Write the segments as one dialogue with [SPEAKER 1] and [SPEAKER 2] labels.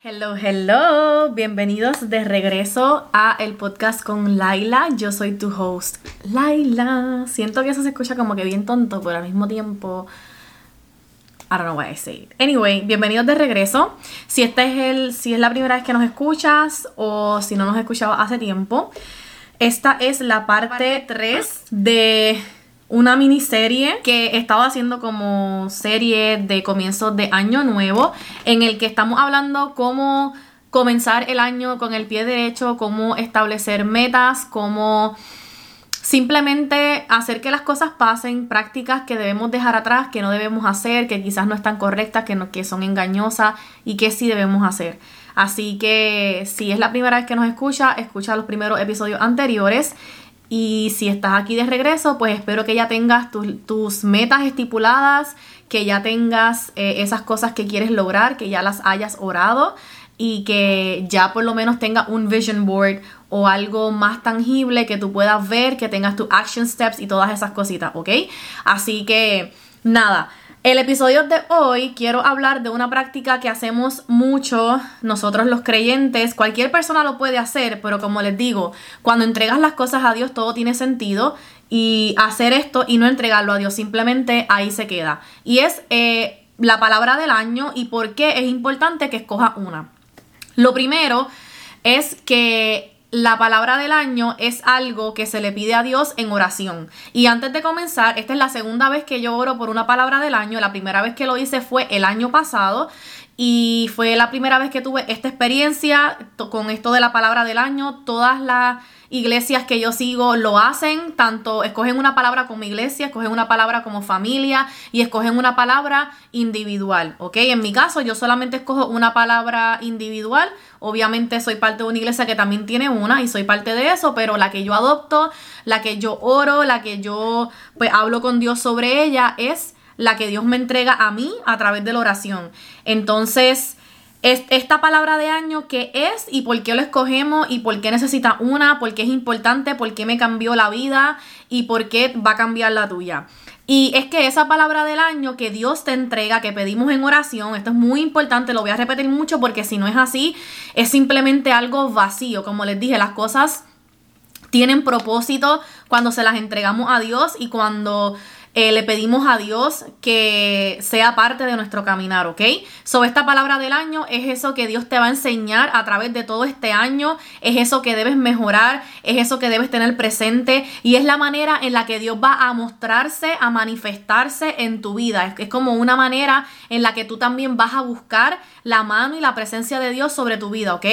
[SPEAKER 1] Hello, hello, bienvenidos de regreso a el podcast con Laila. Yo soy tu host, Laila. Siento que eso se escucha como que bien tonto, pero al mismo tiempo I don't know what I say. Anyway, bienvenidos de regreso. Si este es el si es la primera vez que nos escuchas o si no nos has escuchado hace tiempo, esta es la parte 3 de una miniserie que he estado haciendo como serie de comienzos de año nuevo, en el que estamos hablando cómo comenzar el año con el pie derecho, cómo establecer metas, cómo simplemente hacer que las cosas pasen, prácticas que debemos dejar atrás, que no debemos hacer, que quizás no están correctas, que, no, que son engañosas y que sí debemos hacer. Así que si es la primera vez que nos escucha, escucha los primeros episodios anteriores y si estás aquí de regreso, pues espero que ya tengas tus metas estipuladas, que ya tengas eh, esas cosas que quieres lograr, que ya las hayas orado y que ya por lo menos tengas un vision board o algo más tangible que tú puedas ver, que tengas tus action steps y todas esas cositas, ¿ok? Así que nada. El episodio de hoy quiero hablar de una práctica que hacemos mucho nosotros los creyentes. Cualquier persona lo puede hacer, pero como les digo, cuando entregas las cosas a Dios todo tiene sentido y hacer esto y no entregarlo a Dios simplemente ahí se queda. Y es eh, la palabra del año y por qué es importante que escoja una. Lo primero es que la palabra del año es algo que se le pide a Dios en oración. Y antes de comenzar, esta es la segunda vez que yo oro por una palabra del año. La primera vez que lo hice fue el año pasado y fue la primera vez que tuve esta experiencia con esto de la palabra del año. Todas las iglesias que yo sigo lo hacen, tanto escogen una palabra como iglesia, escogen una palabra como familia y escogen una palabra individual, ¿ok? En mi caso yo solamente escojo una palabra individual, obviamente soy parte de una iglesia que también tiene una y soy parte de eso, pero la que yo adopto, la que yo oro, la que yo pues hablo con Dios sobre ella es la que Dios me entrega a mí a través de la oración. Entonces, esta palabra de año, ¿qué es y por qué lo escogemos y por qué necesita una, por qué es importante, por qué me cambió la vida y por qué va a cambiar la tuya? Y es que esa palabra del año que Dios te entrega, que pedimos en oración, esto es muy importante, lo voy a repetir mucho porque si no es así, es simplemente algo vacío. Como les dije, las cosas tienen propósito cuando se las entregamos a Dios y cuando eh, le pedimos a Dios que sea parte de nuestro caminar, ¿ok? Sobre esta palabra del año es eso que Dios te va a enseñar a través de todo este año, es eso que debes mejorar, es eso que debes tener presente y es la manera en la que Dios va a mostrarse, a manifestarse en tu vida. Es, como una manera en la que tú también vas a buscar la mano y la presencia de Dios sobre tu vida, ¿ok?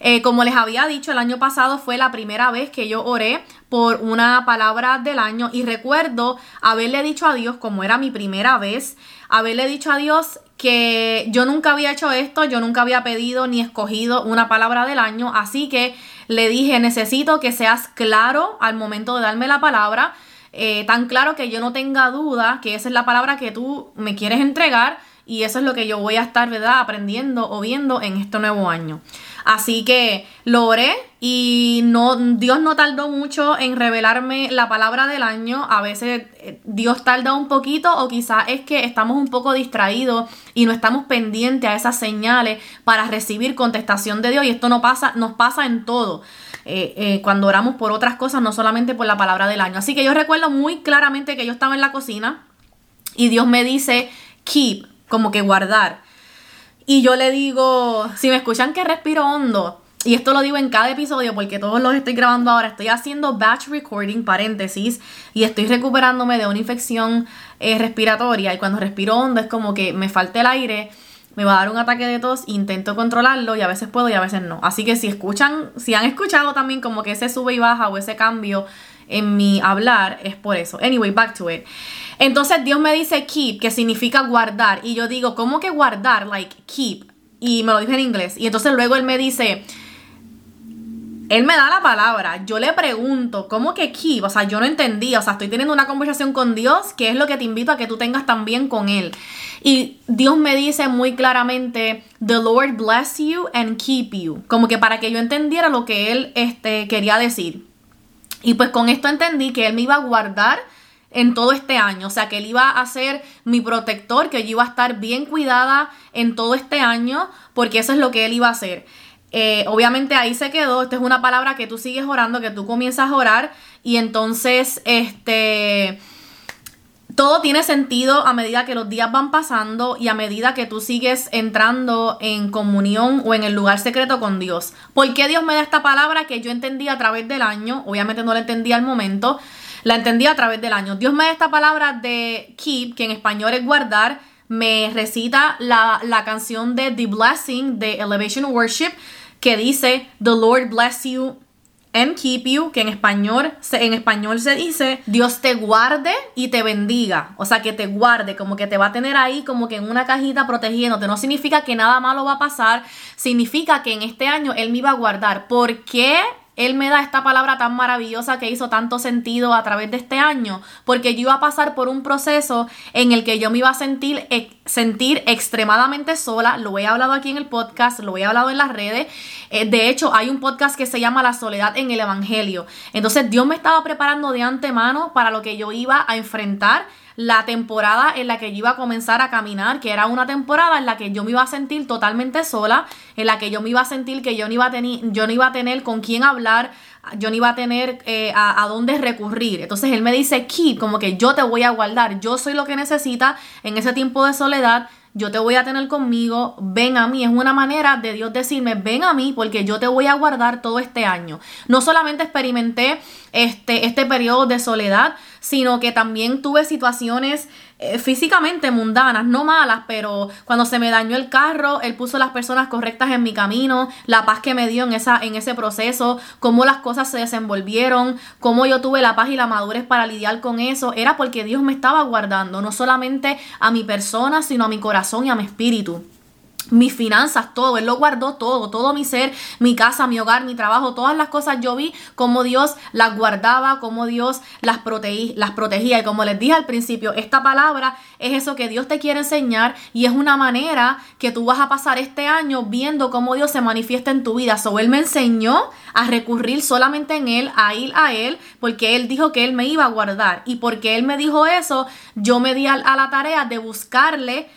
[SPEAKER 1] Eh, como les había dicho, el año pasado fue la primera vez que yo oré por una palabra del año y recuerdo haberle dicho a Dios, como era mi primera vez, haberle dicho a Dios que yo nunca había hecho esto, yo nunca había pedido ni escogido una palabra del año, así que le dije, necesito que seas claro al momento de darme la palabra, eh, tan claro que yo no tenga duda que esa es la palabra que tú me quieres entregar y eso es lo que yo voy a estar, ¿verdad?, aprendiendo o viendo en este nuevo año. Así que lo oré y no, Dios no tardó mucho en revelarme la palabra del año. A veces eh, Dios tarda un poquito o quizás es que estamos un poco distraídos y no estamos pendientes a esas señales para recibir contestación de Dios. Y esto no pasa, nos pasa en todo. Eh, eh, cuando oramos por otras cosas, no solamente por la palabra del año. Así que yo recuerdo muy claramente que yo estaba en la cocina y Dios me dice, keep, como que guardar. Y yo le digo, si me escuchan que respiro hondo, y esto lo digo en cada episodio porque todos los estoy grabando ahora, estoy haciendo batch recording, paréntesis, y estoy recuperándome de una infección eh, respiratoria. Y cuando respiro hondo es como que me falta el aire, me va a dar un ataque de tos, intento controlarlo y a veces puedo y a veces no. Así que si escuchan, si han escuchado también como que ese sube y baja o ese cambio en mi hablar, es por eso. Anyway, back to it. Entonces Dios me dice keep, que significa guardar. Y yo digo, ¿cómo que guardar? Like keep. Y me lo dice en inglés. Y entonces luego él me dice, él me da la palabra, yo le pregunto, ¿cómo que keep? O sea, yo no entendí, o sea, estoy teniendo una conversación con Dios, que es lo que te invito a que tú tengas también con Él. Y Dios me dice muy claramente, The Lord bless you and keep you, como que para que yo entendiera lo que Él este, quería decir. Y pues con esto entendí que Él me iba a guardar en todo este año. O sea, que Él iba a ser mi protector, que yo iba a estar bien cuidada en todo este año, porque eso es lo que Él iba a hacer. Eh, obviamente ahí se quedó. Esta es una palabra que tú sigues orando, que tú comienzas a orar. Y entonces, este todo tiene sentido a medida que los días van pasando y a medida que tú sigues entrando en comunión o en el lugar secreto con Dios. ¿Por qué Dios me da esta palabra que yo entendí a través del año? Obviamente no la entendí al momento, la entendí a través del año. Dios me da esta palabra de keep, que en español es guardar. Me recita la, la canción de The Blessing de Elevation Worship que dice, The Lord bless you and keep you, que en español, en español se dice, Dios te guarde y te bendiga. O sea, que te guarde, como que te va a tener ahí como que en una cajita protegiéndote. No significa que nada malo va a pasar, significa que en este año Él me iba a guardar. ¿Por qué él me da esta palabra tan maravillosa que hizo tanto sentido a través de este año, porque yo iba a pasar por un proceso en el que yo me iba a sentir, sentir extremadamente sola, lo he hablado aquí en el podcast, lo he hablado en las redes, eh, de hecho hay un podcast que se llama La soledad en el Evangelio, entonces Dios me estaba preparando de antemano para lo que yo iba a enfrentar la temporada en la que yo iba a comenzar a caminar, que era una temporada en la que yo me iba a sentir totalmente sola, en la que yo me iba a sentir que yo no iba a yo no iba a tener con quién hablar, yo no iba a tener eh, a, a, dónde recurrir. Entonces él me dice, keep, como que yo te voy a guardar, yo soy lo que necesita en ese tiempo de soledad, yo te voy a tener conmigo, ven a mí. Es una manera de Dios decirme, ven a mí porque yo te voy a guardar todo este año. No solamente experimenté este, este periodo de soledad, sino que también tuve situaciones eh, físicamente mundanas, no malas, pero cuando se me dañó el carro, él puso las personas correctas en mi camino, la paz que me dio en, esa, en ese proceso, cómo las cosas se desenvolvieron, cómo yo tuve la paz y la madurez para lidiar con eso, era porque Dios me estaba guardando, no solamente a mi persona, sino a mi corazón y a mi espíritu mis finanzas, todo, Él lo guardó todo, todo mi ser, mi casa, mi hogar, mi trabajo, todas las cosas yo vi como Dios las guardaba, como Dios las, las protegía. Y como les dije al principio, esta palabra es eso que Dios te quiere enseñar y es una manera que tú vas a pasar este año viendo cómo Dios se manifiesta en tu vida. So, Él me enseñó a recurrir solamente en Él, a ir a Él, porque Él dijo que Él me iba a guardar. Y porque Él me dijo eso, yo me di a la tarea de buscarle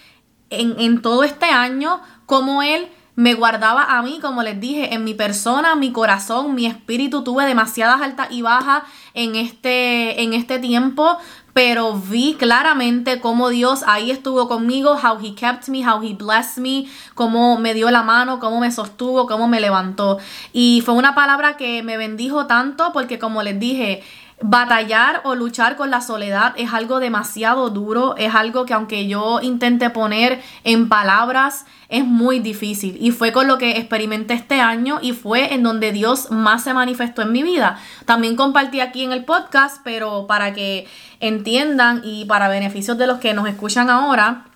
[SPEAKER 1] en, todo este año, como Él me guardaba a mí, como les dije, en mi persona, mi corazón, mi espíritu. Tuve demasiadas altas y bajas en este, en este tiempo, pero vi claramente cómo Dios ahí estuvo conmigo, how He kept me, how He blessed me, cómo me dio la mano, cómo me sostuvo, cómo me levantó. Y fue una palabra que me bendijo tanto porque como les dije, Batallar o luchar con la soledad es algo demasiado duro, es algo que aunque yo intente poner en palabras, es muy difícil. Y fue con lo que experimenté este año y fue en donde Dios más se manifestó en mi vida. También compartí aquí en el podcast, pero para que entiendan y para beneficios de los que nos escuchan ahora,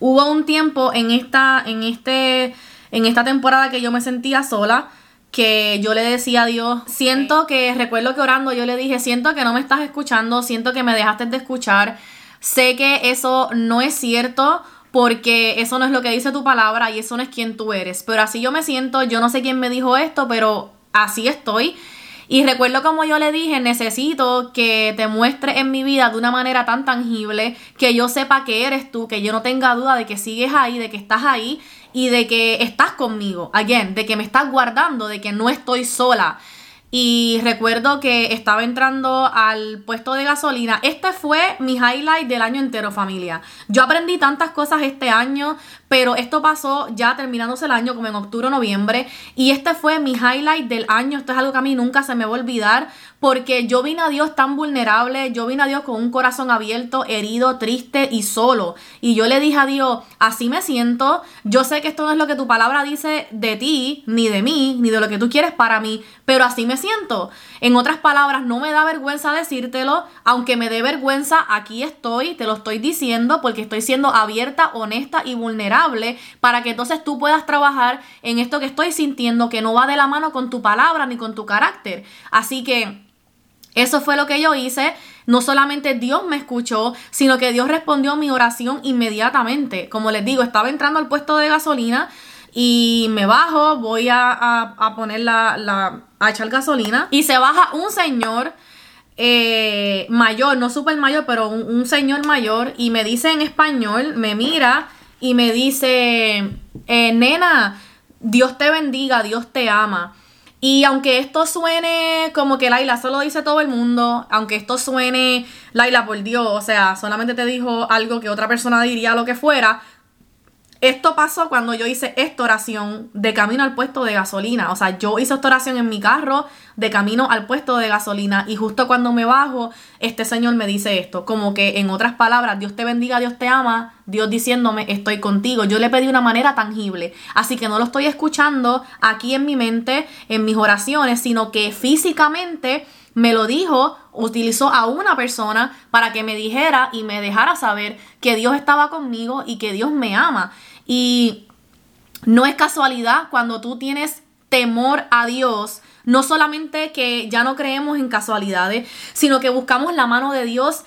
[SPEAKER 1] hubo un tiempo en esta, en este, en esta temporada que yo me sentía sola que yo le decía a Dios, siento que, recuerdo que orando yo le dije, siento que no me estás escuchando, siento que me dejaste de escuchar, sé que eso no es cierto porque eso no es lo que dice tu palabra y eso no es quien tú eres, pero así yo me siento, yo no sé quién me dijo esto, pero así estoy. Y recuerdo como yo le dije, necesito que te muestres en mi vida de una manera tan tangible, que yo sepa que eres tú, que yo no tenga duda de que sigues ahí, de que estás ahí y de que estás conmigo, again, de que me estás guardando, de que no estoy sola. Y recuerdo que estaba entrando al puesto de gasolina. Este fue mi highlight del año entero, familia. Yo aprendí tantas cosas este año, pero esto pasó ya terminándose el año, como en octubre o noviembre. Y este fue mi highlight del año. Esto es algo que a mí nunca se me va a olvidar porque yo vine a Dios tan vulnerable, yo vine a Dios con un corazón abierto, herido, triste y solo. Y yo le dije a Dios, así me siento, yo sé que esto no es lo que tu palabra dice de ti, ni de mí, ni de lo que tú quieres para mí, pero así me siento. En otras palabras, no me da vergüenza decírtelo, aunque me dé vergüenza, aquí estoy, te lo estoy diciendo porque estoy siendo abierta, honesta y vulnerable para que entonces tú puedas trabajar en esto que estoy sintiendo que no va de la mano con tu palabra ni con tu carácter. Así que eso fue lo que yo hice. No solamente Dios me escuchó, sino que Dios respondió a mi oración inmediatamente. Como les digo, estaba entrando al puesto de gasolina y me bajo, voy a, poner la, la, a echar gasolina y se baja un señor eh, mayor, no súper mayor, pero un, señor mayor, y me dice en español, me mira y me dice, eh, nena, Dios te bendiga, Dios te ama. Y aunque esto suene como que Laila solo dice todo el mundo, aunque esto suene Laila por Dios, o sea, solamente te dijo algo que otra persona diría lo que fuera, esto pasó cuando yo hice esta oración de camino al puesto de gasolina. O sea, yo hice esta oración en mi carro de camino al puesto de gasolina y justo cuando me bajo, este señor me dice esto. Como que en otras palabras, Dios te bendiga, Dios te ama, Dios diciéndome, estoy contigo. Yo le pedí una manera tangible. Así que no lo estoy escuchando aquí en mi mente, en mis oraciones, sino que físicamente me lo dijo, utilizó a una persona para que me dijera y me dejara saber que Dios estaba conmigo y que Dios me ama. Y no es casualidad cuando tú tienes temor a Dios, no solamente que ya no creemos en casualidades, sino que buscamos la mano de Dios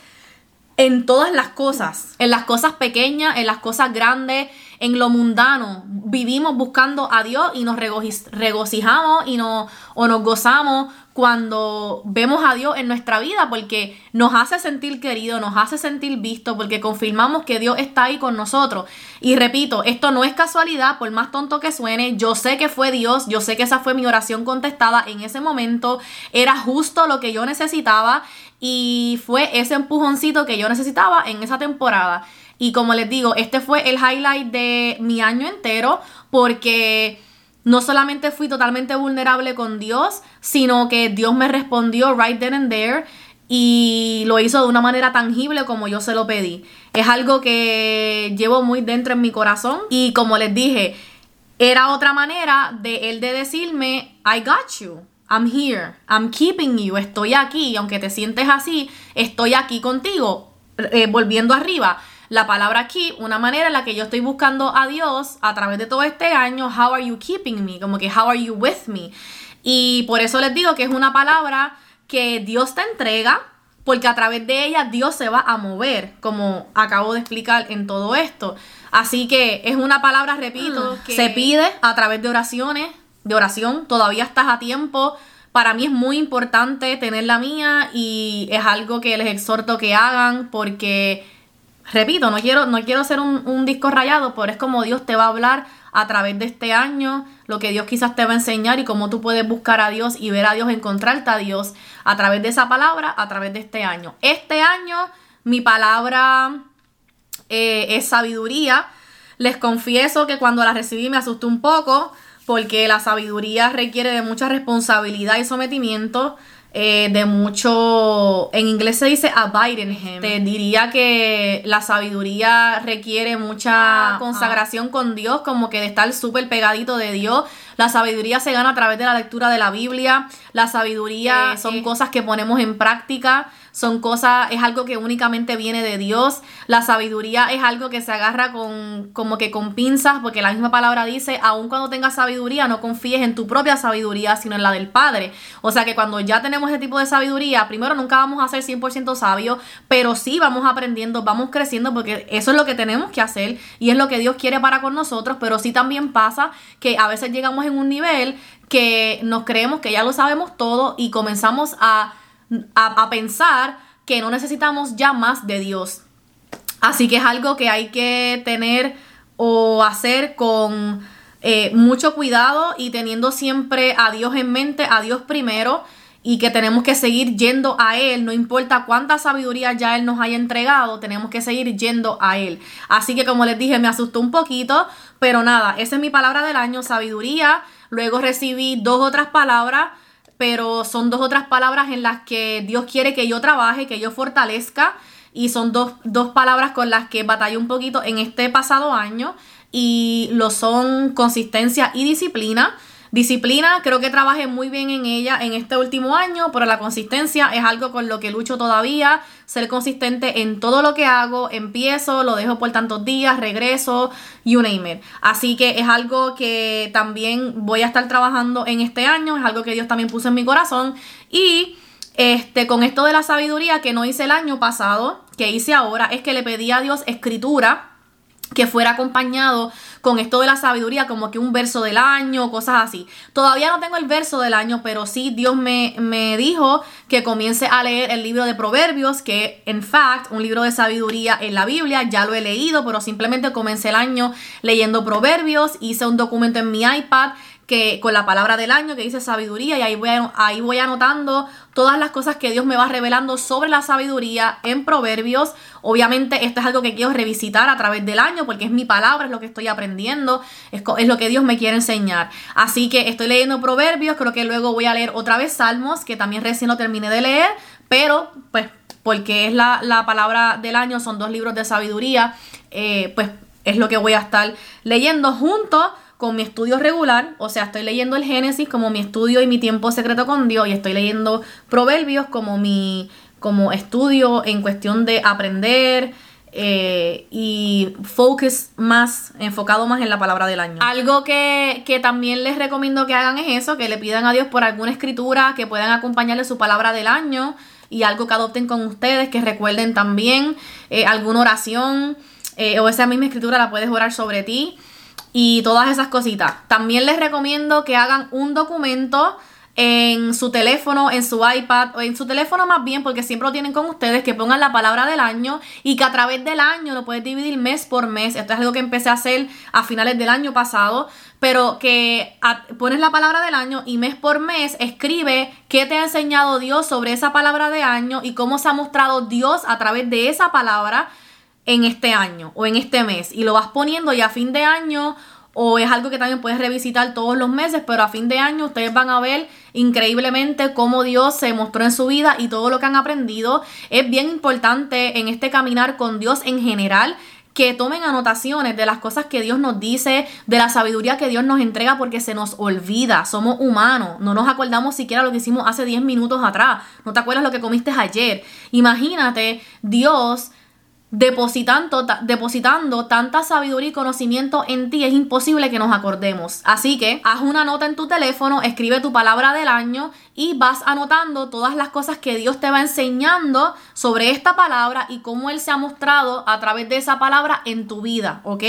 [SPEAKER 1] en todas las cosas, en las cosas pequeñas, en las cosas grandes, en lo mundano. Vivimos buscando a Dios y nos regocijamos y no, o nos gozamos cuando vemos a Dios en nuestra vida porque nos hace sentir querido, nos hace sentir visto, porque confirmamos que Dios está ahí con nosotros. Y repito, esto no es casualidad, por más tonto que suene, yo sé que fue Dios, yo sé que esa fue mi oración contestada en ese momento, era justo lo que yo necesitaba y fue ese empujoncito que yo necesitaba en esa temporada. Y como les digo, este fue el highlight de mi año entero porque no solamente fui totalmente vulnerable con Dios, sino que Dios me respondió right then and there y lo hizo de una manera tangible como yo se lo pedí. Es algo que llevo muy dentro en mi corazón y como les dije, era otra manera de él de decirme, I got you. I'm here, I'm keeping you, estoy aquí, aunque te sientes así, estoy aquí contigo, eh, volviendo arriba la palabra aquí, una manera en la que yo estoy buscando a Dios a través de todo este año, how are you keeping me? Como que how are you with me? Y por eso les digo que es una palabra que Dios te entrega, porque a través de ella Dios se va a mover, como acabo de explicar en todo esto. Así que es una palabra, repito, mm. que se pide a través de oraciones, de oración, todavía estás a tiempo. Para mí es muy importante tener la mía y es algo que les exhorto que hagan porque repito, no quiero, no quiero ser un, disco rayado, pero es como Dios te va a hablar a través de este año, lo que Dios quizás te va a enseñar y cómo tú puedes buscar a Dios y ver a Dios, encontrarte a Dios a través de esa palabra, a través de este año. Este año mi palabra eh, es sabiduría. Les confieso que cuando la recibí me asustó un poco porque la sabiduría requiere de mucha responsabilidad y sometimiento. Eh, de mucho, en inglés se dice abide in him. Te diría que la sabiduría requiere mucha consagración con Dios, como que de estar súper pegadito de Dios. La sabiduría se gana a través de la lectura de la Biblia. La sabiduría son cosas que ponemos en práctica son cosas, es algo que únicamente viene de Dios. La sabiduría es algo que se agarra con, como que con pinzas, porque la misma palabra dice, aun cuando tengas sabiduría, no confíes en tu propia sabiduría, sino en la del Padre. O sea que cuando ya tenemos ese tipo de sabiduría, primero nunca vamos a ser 100% sabios, pero sí vamos aprendiendo, vamos creciendo, porque eso es lo que tenemos que hacer y es lo que Dios quiere para con nosotros, pero sí también pasa que a veces llegamos en un nivel que nos creemos que ya lo sabemos todo y comenzamos a a, pensar que no necesitamos ya más de Dios. Así que es algo que hay que tener o hacer con eh, mucho cuidado y teniendo siempre a Dios en mente, a Dios primero y que tenemos que seguir yendo a Él, no importa cuánta sabiduría ya Él nos haya entregado, tenemos que seguir yendo a Él. Así que como les dije, me asustó un poquito, pero nada, esa es mi palabra del año, sabiduría. Luego recibí dos otras palabras pero son dos otras palabras en las que Dios quiere que yo trabaje, que yo fortalezca, y son dos, palabras con las que batallé un poquito en este pasado año, y lo son consistencia y disciplina. Disciplina, creo que trabajé muy bien en ella en este último año, pero la consistencia es algo con lo que lucho todavía. Ser consistente en todo lo que hago, empiezo, lo dejo por tantos días, regreso, you name it. Así que es algo que también voy a estar trabajando en este año, es algo que Dios también puso en mi corazón. Y este, con esto de la sabiduría que no hice el año pasado, que hice ahora, es que le pedí a Dios escritura que fuera acompañado con esto de la sabiduría, como que un verso del año, cosas así. Todavía no tengo el verso del año, pero sí Dios me, me dijo que comience a leer el libro de Proverbios, que en fact, un libro de sabiduría en la Biblia, ya lo he leído, pero simplemente comencé el año leyendo Proverbios, hice un documento en mi iPad que con la palabra del año que dice sabiduría y ahí voy, ahí voy anotando todas las cosas que Dios me va revelando sobre la sabiduría en proverbios. Obviamente esto es algo que quiero revisitar a través del año porque es mi palabra, es lo que estoy aprendiendo, es, lo que Dios me quiere enseñar. Así que estoy leyendo proverbios, creo que luego voy a leer otra vez salmos que también recién no terminé de leer, pero pues porque es la, la palabra del año, son dos libros de sabiduría, eh, pues es lo que voy a estar leyendo junto con mi estudio regular, o sea, estoy leyendo el Génesis como mi estudio y mi tiempo secreto con Dios y estoy leyendo Proverbios como mi como estudio en cuestión de aprender eh, y focus más, enfocado más en la palabra del año. Algo que, que, también les recomiendo que hagan es eso, que le pidan a Dios por alguna escritura que puedan acompañarle su palabra del año y algo que adopten con ustedes, que recuerden también eh, alguna oración eh, o esa misma escritura la puedes orar sobre ti y todas esas cositas. También les recomiendo que hagan un documento en su teléfono, en su iPad o en su teléfono más bien, porque siempre lo tienen con ustedes, que pongan la palabra del año y que a través del año lo puedes dividir mes por mes. Esto es algo que empecé a hacer a finales del año pasado, pero que pones la palabra del año y mes por mes escribe qué te ha enseñado Dios sobre esa palabra de año y cómo se ha mostrado Dios a través de esa palabra en este año o en este mes y lo vas poniendo y a fin de año o es algo que también puedes revisitar todos los meses, pero a fin de año ustedes van a ver increíblemente cómo Dios se mostró en su vida y todo lo que han aprendido. Es bien importante en este caminar con Dios en general que tomen anotaciones de las cosas que Dios nos dice, de la sabiduría que Dios nos entrega porque se nos olvida, somos humanos, no nos acordamos siquiera lo que hicimos hace 10 minutos atrás, no te acuerdas lo que comiste ayer. Imagínate Dios depositando, depositando tanta sabiduría y conocimiento en ti, es imposible que nos acordemos. Así que haz una nota en tu teléfono, escribe tu palabra del año y vas anotando todas las cosas que Dios te va enseñando sobre esta palabra y cómo Él se ha mostrado a través de esa palabra en tu vida, ¿ok?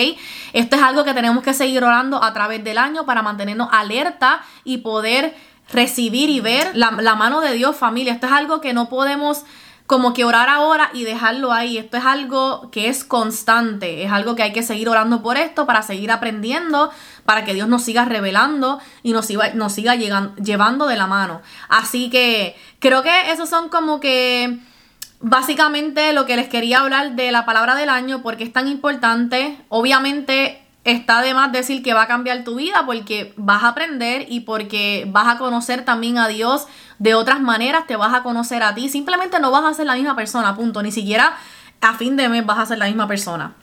[SPEAKER 1] Esto es algo que tenemos que seguir orando a través del año para mantenernos alerta y poder recibir y ver la, la mano de Dios, familia. Esto es algo que no podemos como que orar ahora y dejarlo ahí. Esto es algo que es constante, es algo que hay que seguir orando por esto para seguir aprendiendo, para que Dios nos siga revelando y nos, nos siga llevando de la mano. Así que creo que esos son como que básicamente lo que les quería hablar de la palabra del año porque es tan importante. Obviamente está de más decir que va a cambiar tu vida porque vas a aprender y porque vas a conocer también a Dios de otras maneras, te vas a conocer a ti. Simplemente no vas a ser la misma persona, punto. Ni siquiera a fin de mes vas a ser la misma persona.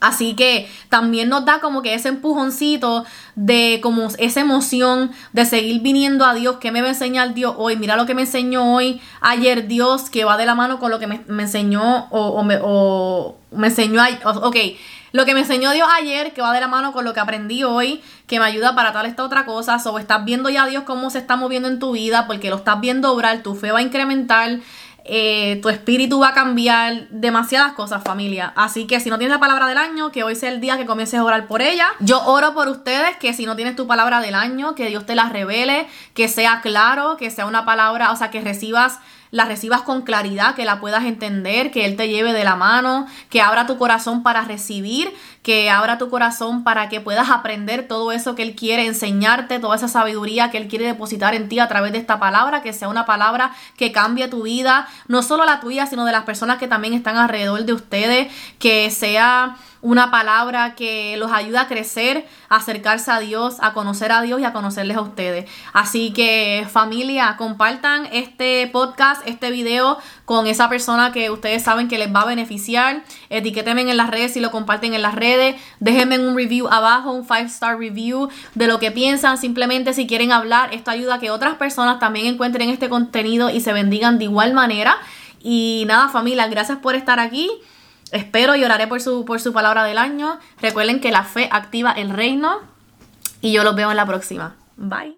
[SPEAKER 1] Así que también nos da como que ese empujoncito de como esa emoción de seguir viniendo a Dios. ¿Qué me va a enseñar Dios hoy? Mira lo que me enseñó hoy, ayer Dios, que va de la mano con lo que me, enseñó o, me, o me enseñó, ok, lo que me enseñó Dios ayer, que va de la mano con lo que aprendí hoy, que me ayuda para tal esta otra cosa. O estás viendo ya Dios cómo se está moviendo en tu vida, porque lo estás viendo obrar, tu fe va a incrementar. Eh, tu espíritu va a cambiar, demasiadas cosas familia. Así que si no tienes la palabra del año, que hoy sea el día que comiences a orar por ella. Yo oro por ustedes que si no tienes tu palabra del año, que Dios te la revele, que sea claro, que sea una palabra, o sea, que recibas la recibas con claridad, que la puedas entender, que Él te lleve de la mano, que abra tu corazón para recibir, que abra tu corazón para que puedas aprender todo eso que Él quiere enseñarte, toda esa sabiduría que Él quiere depositar en ti a través de esta palabra, que sea una palabra que cambie tu vida, no solo la tuya, sino de las personas que también están alrededor de ustedes, que sea una palabra que los ayuda a crecer, a acercarse a Dios, a conocer a Dios y a conocerles a ustedes. Así que familia, compartan este podcast, este video con esa persona que ustedes saben que les va a beneficiar. Etiquétenme en las redes si lo comparten en las redes. Déjenme un review abajo, un 5 star review de lo que piensan. Simplemente si quieren hablar, esto ayuda a que otras personas también encuentren este contenido y se bendigan de igual manera. Y nada familia, gracias por estar aquí. Espero y oraré por su, por su palabra del año. Recuerden que la fe activa el reino. Y yo los veo en la próxima. Bye.